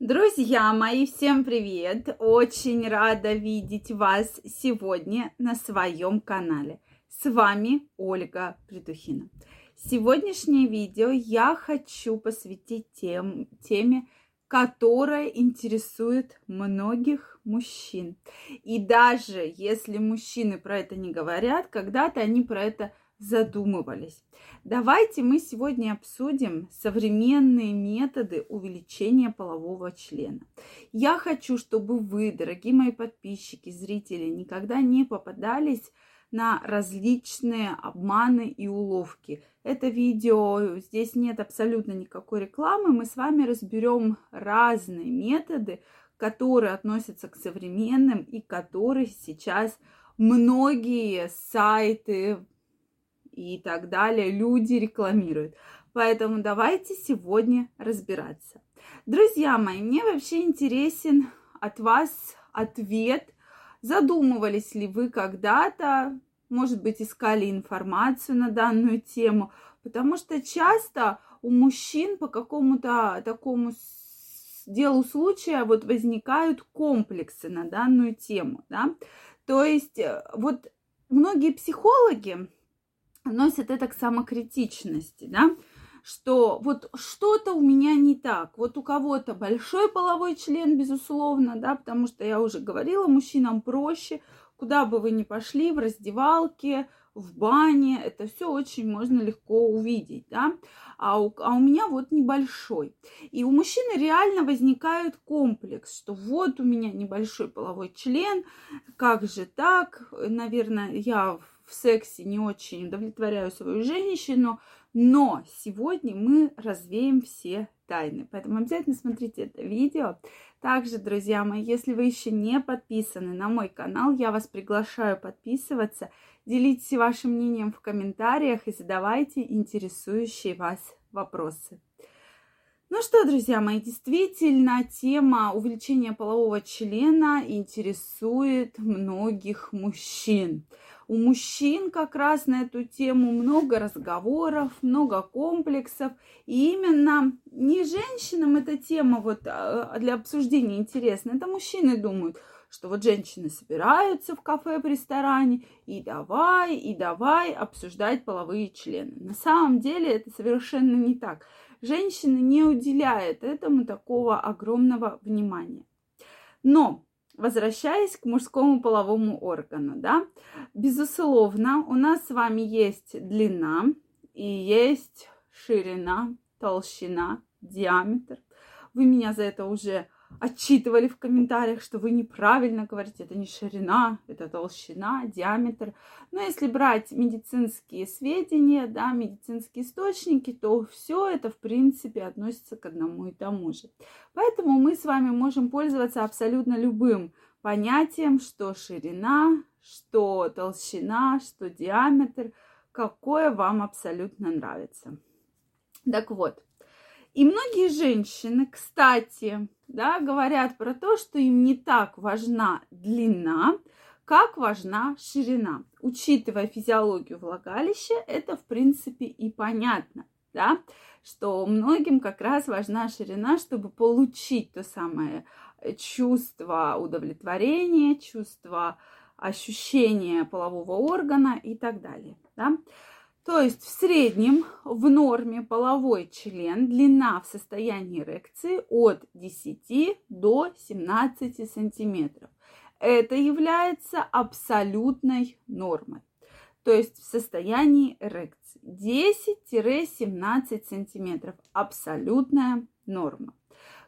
Друзья мои, всем привет! Очень рада видеть вас сегодня на своем канале. С вами Ольга Придухина. Сегодняшнее видео я хочу посвятить тем, теме, которая интересует многих мужчин. И даже если мужчины про это не говорят, когда-то они про это задумывались. Давайте мы сегодня обсудим современные методы увеличения полового члена. Я хочу, чтобы вы, дорогие мои подписчики, зрители, никогда не попадались на различные обманы и уловки. Это видео, здесь нет абсолютно никакой рекламы. Мы с вами разберем разные методы, которые относятся к современным и которые сейчас многие сайты, и так далее люди рекламируют. Поэтому давайте сегодня разбираться. Друзья мои, мне вообще интересен от вас ответ. Задумывались ли вы когда-то, может быть, искали информацию на данную тему? Потому что часто у мужчин по какому-то такому делу случая вот возникают комплексы на данную тему, да. То есть э, вот многие психологи, носят это к самокритичности, да, что вот что-то у меня не так. Вот у кого-то большой половой член, безусловно, да, потому что я уже говорила, мужчинам проще, куда бы вы ни пошли, в раздевалке, в бане, это все очень можно легко увидеть, да, а у, а у меня вот небольшой. И у мужчины реально возникает комплекс, что вот у меня небольшой половой член, как же так, наверное, я сексе не очень удовлетворяю свою женщину, но сегодня мы развеем все тайны. Поэтому обязательно смотрите это видео. Также, друзья мои, если вы еще не подписаны на мой канал, я вас приглашаю подписываться. Делитесь вашим мнением в комментариях и задавайте интересующие вас вопросы. Ну что, друзья мои, действительно, тема увеличения полового члена интересует многих мужчин. У мужчин как раз на эту тему много разговоров, много комплексов. И именно не женщинам эта тема вот а, для обсуждения интересна. Это мужчины думают, что вот женщины собираются в кафе, в ресторане и давай, и давай обсуждать половые члены. На самом деле это совершенно не так. Женщины не уделяют этому такого огромного внимания. Но возвращаясь к мужскому половому органу, да, безусловно, у нас с вами есть длина и есть ширина, толщина, диаметр. Вы меня за это уже отчитывали в комментариях, что вы неправильно говорите, это не ширина, это толщина, диаметр. Но если брать медицинские сведения, да, медицинские источники, то все это, в принципе, относится к одному и тому же. Поэтому мы с вами можем пользоваться абсолютно любым понятием, что ширина, что толщина, что диаметр, какое вам абсолютно нравится. Так вот, и многие женщины, кстати, да, говорят про то, что им не так важна длина, как важна ширина. Учитывая физиологию влагалища, это, в принципе, и понятно, да, что многим как раз важна ширина, чтобы получить то самое чувство удовлетворения, чувство ощущения полового органа и так далее, да. То есть в среднем в норме половой член длина в состоянии эрекции от 10 до 17 сантиметров. Это является абсолютной нормой. То есть в состоянии эрекции 10-17 сантиметров. Абсолютная норма.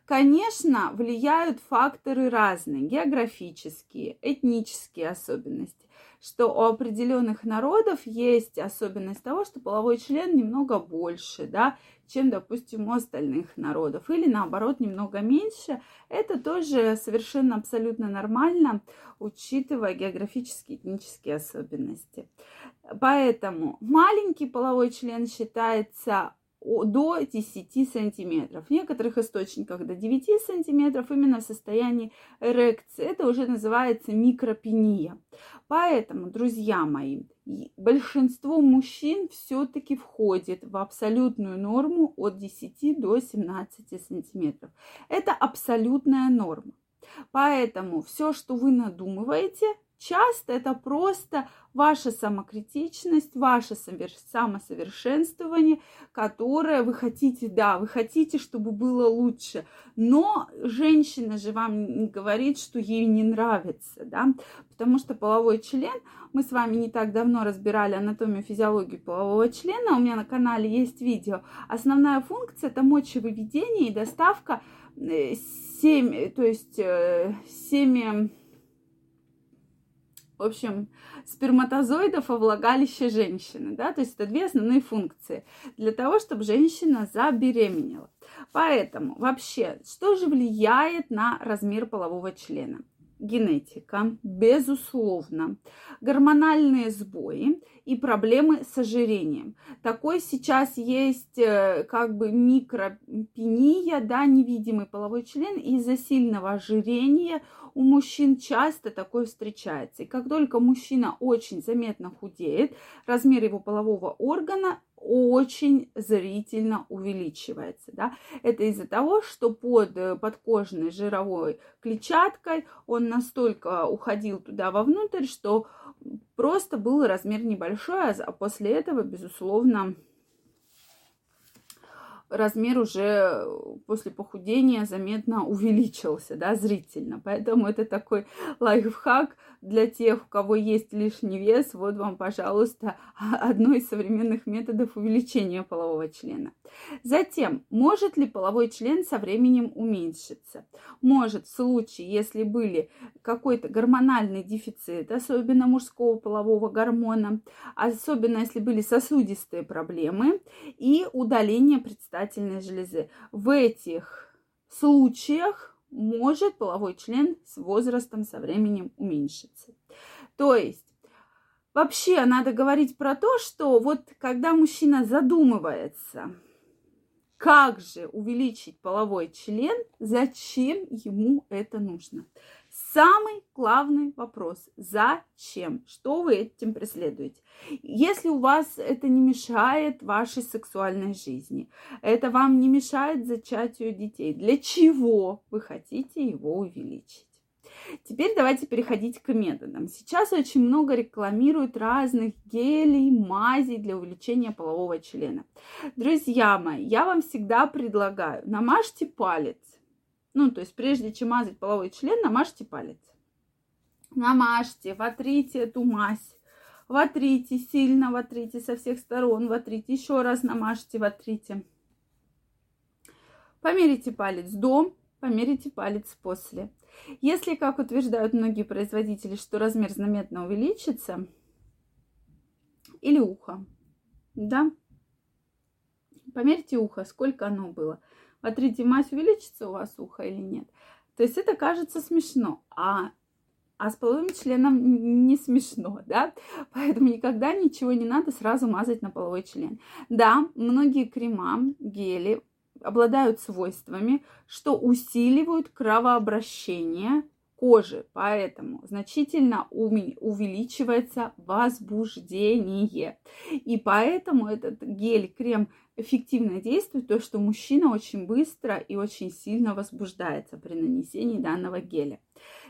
Конечно, влияют факторы разные, географические, этнические особенности что у определенных народов есть особенность того, что половой член немного больше, да, чем, допустим, у остальных народов, или наоборот немного меньше. Это тоже совершенно абсолютно нормально, учитывая географические этнические особенности. Поэтому маленький половой член считается до 10 сантиметров. В некоторых источниках до 9 сантиметров именно в состоянии эрекции. Это уже называется микропения. Поэтому, друзья мои, большинство мужчин все-таки входит в абсолютную норму от 10 до 17 сантиметров. Это абсолютная норма. Поэтому все, что вы надумываете, часто это просто ваша самокритичность, ваше самосовершенствование, которое вы хотите, да, вы хотите, чтобы было лучше. Но женщина же вам не говорит, что ей не нравится, да, потому что половой член, мы с вами не так давно разбирали анатомию, физиологию полового члена, у меня на канале есть видео. Основная функция это мочевыведение и доставка 7, э, то есть 7 э, в общем, сперматозоидов во влагалище женщины, да, то есть это две основные функции для того, чтобы женщина забеременела. Поэтому вообще, что же влияет на размер полового члена? Генетика, безусловно, гормональные сбои и проблемы с ожирением. Такой сейчас есть э, как бы микропения, да, невидимый половой член из-за сильного ожирения у мужчин часто такое встречается. И как только мужчина очень заметно худеет, размер его полового органа очень зрительно увеличивается. Да? Это из-за того, что под э, подкожной жировой клетчаткой он настолько уходил туда вовнутрь, что просто был размер небольшой, а после этого, безусловно, размер уже э, после похудения заметно увеличился, да, зрительно. Поэтому это такой лайфхак для тех, у кого есть лишний вес. Вот вам, пожалуйста, одно из современных методов увеличения полового члена. Затем, может ли половой член со временем уменьшиться? Может, в случае, если были какой-то гормональный дефицит, особенно мужского полового гормона, особенно если были сосудистые проблемы и удаление предстательной железы. В этих случаях может половой член с возрастом, со временем уменьшиться. То есть Вообще, надо говорить про то, что вот когда мужчина задумывается, как же увеличить половой член, зачем ему это нужно? Самый главный вопрос – зачем? Что вы этим преследуете? Если у вас это не мешает вашей сексуальной жизни, это вам не мешает зачатию детей, для чего вы хотите его увеличить? Теперь давайте переходить к методам. Сейчас очень много рекламируют разных гелей, мазей для увеличения полового члена. Друзья мои, я вам всегда предлагаю, намажьте палец. Ну, то есть прежде чем мазать половой член, намажьте палец. Намажьте, вотрите эту мазь. Вотрите, сильно вотрите со всех сторон, вотрите, еще раз намажьте, вотрите. Померите палец до, померите палец после. Если, как утверждают многие производители, что размер заметно увеличится, или ухо, да, померьте ухо, сколько оно было. Смотрите, мазь увеличится у вас ухо или нет. То есть это кажется смешно, а, а с половым членом не смешно, да? Поэтому никогда ничего не надо сразу мазать на половой член. Да, многие крема, гели обладают свойствами, что усиливают кровообращение кожи, поэтому значительно увеличивается возбуждение. И поэтому этот гель-крем эффективно действует, то что мужчина очень быстро и очень сильно возбуждается при нанесении данного геля.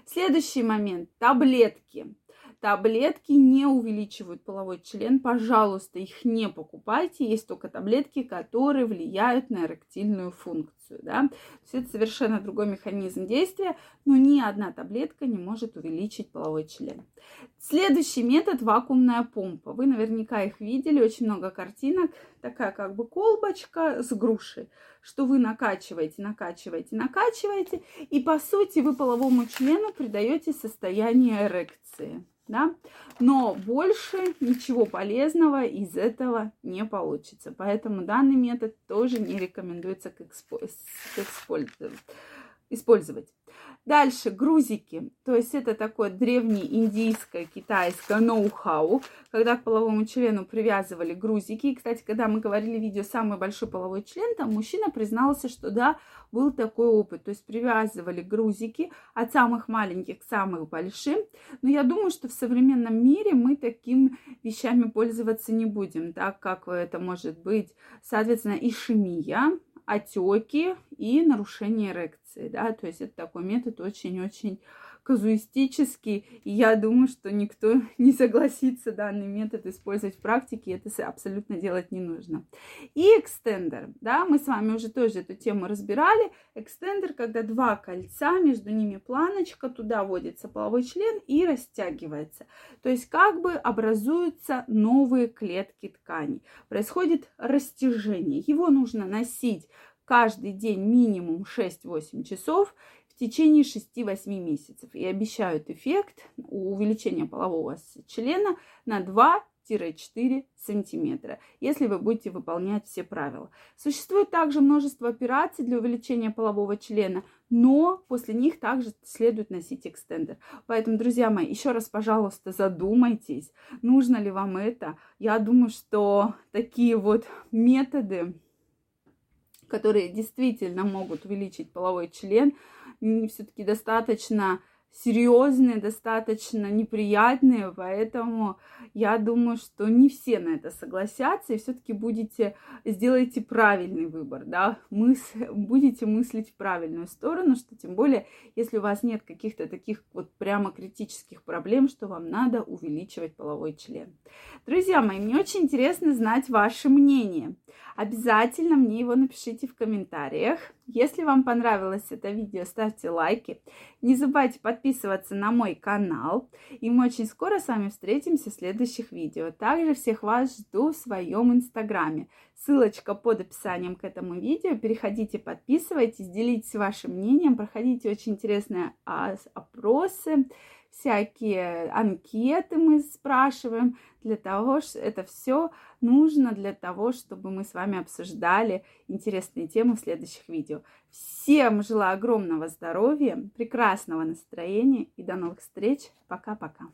Следующий момент – таблетки. Таблетки не увеличивают половой член, пожалуйста, их не покупайте. Есть только таблетки, которые влияют на эректильную функцию. Да? То есть это совершенно другой механизм действия, но ни одна таблетка не может увеличить половой член. Следующий метод – вакуумная помпа. Вы наверняка их видели, очень много картинок. Такая как бы колбочка с грушей, что вы накачиваете, накачиваете, накачиваете, и по сути вы половому члену придаете состояние эрекции да, но больше ничего полезного из этого не получится. Поэтому данный метод тоже не рекомендуется к, использовать. Дальше грузики, то есть это такое древнеиндийское, китайское ноу-хау, когда к половому члену привязывали грузики. И, кстати, когда мы говорили видео «Самый большой половой член», там мужчина признался, что да, был такой опыт. То есть привязывали грузики от самых маленьких к самым большим. Но я думаю, что в современном мире мы такими вещами пользоваться не будем, так как это может быть, соответственно, ишемия, отеки и нарушение эрекции, да, то есть это такой метод очень-очень казуистический, и я думаю, что никто не согласится данный метод использовать в практике, это абсолютно делать не нужно. И экстендер, да, мы с вами уже тоже эту тему разбирали. Экстендер, когда два кольца, между ними планочка, туда вводится половой член и растягивается. То есть как бы образуются новые клетки тканей. Происходит растяжение. Его нужно носить каждый день минимум 6-8 часов течение 6-8 месяцев и обещают эффект увеличения полового члена на 2-4 сантиметра, если вы будете выполнять все правила. Существует также множество операций для увеличения полового члена, но после них также следует носить экстендер. Поэтому, друзья мои, еще раз, пожалуйста, задумайтесь, нужно ли вам это. Я думаю, что такие вот методы, которые действительно могут увеличить половой член, все-таки достаточно серьезные, достаточно неприятные, поэтому я думаю, что не все на это согласятся, и все-таки будете, сделаете правильный выбор, да, Мыс, будете мыслить в правильную сторону, что тем более, если у вас нет каких-то таких вот прямо критических проблем, что вам надо увеличивать половой член. Друзья мои, мне очень интересно знать ваше мнение. Обязательно мне его напишите в комментариях. Если вам понравилось это видео, ставьте лайки. Не забывайте подписываться на мой канал. И мы очень скоро с вами встретимся в следующих видео. Также всех вас жду в своем инстаграме. Ссылочка под описанием к этому видео. Переходите, подписывайтесь, делитесь вашим мнением, проходите очень интересные опросы всякие анкеты мы спрашиваем для того, что это все нужно для того, чтобы мы с вами обсуждали интересные темы в следующих видео. Всем желаю огромного здоровья, прекрасного настроения и до новых встреч. Пока-пока.